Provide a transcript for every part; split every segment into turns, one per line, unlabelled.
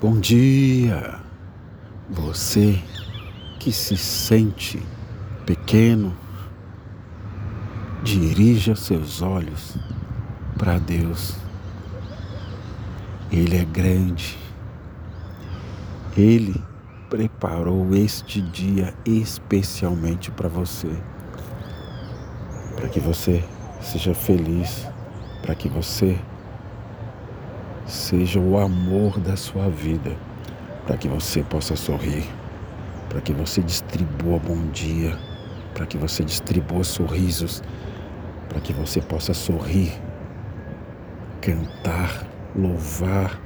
Bom dia, você que se sente pequeno, dirija seus olhos para Deus. Ele é grande. Ele preparou este dia especialmente para você, para que você seja feliz, para que você seja o amor da sua vida, para que você possa sorrir, para que você distribua bom dia, para que você distribua sorrisos, para que você possa sorrir, cantar, louvar.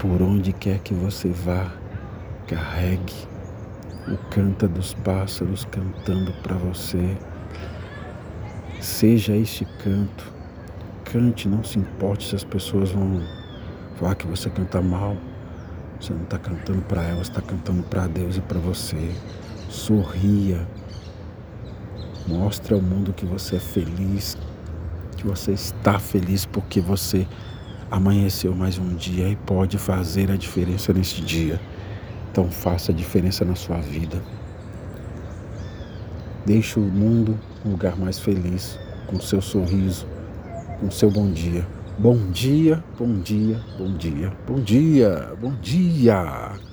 Por onde quer que você vá, carregue o canta dos pássaros cantando para você. Seja este canto cante, não se importe se as pessoas vão falar que você canta mal. Você não está cantando para elas, está cantando para Deus e para você. Sorria. Mostre ao mundo que você é feliz, que você está feliz porque você amanheceu mais um dia e pode fazer a diferença neste dia. Então faça a diferença na sua vida. Deixe o mundo um lugar mais feliz com seu sorriso, com seu bom dia. Bom dia, bom dia, bom dia, bom dia, bom dia.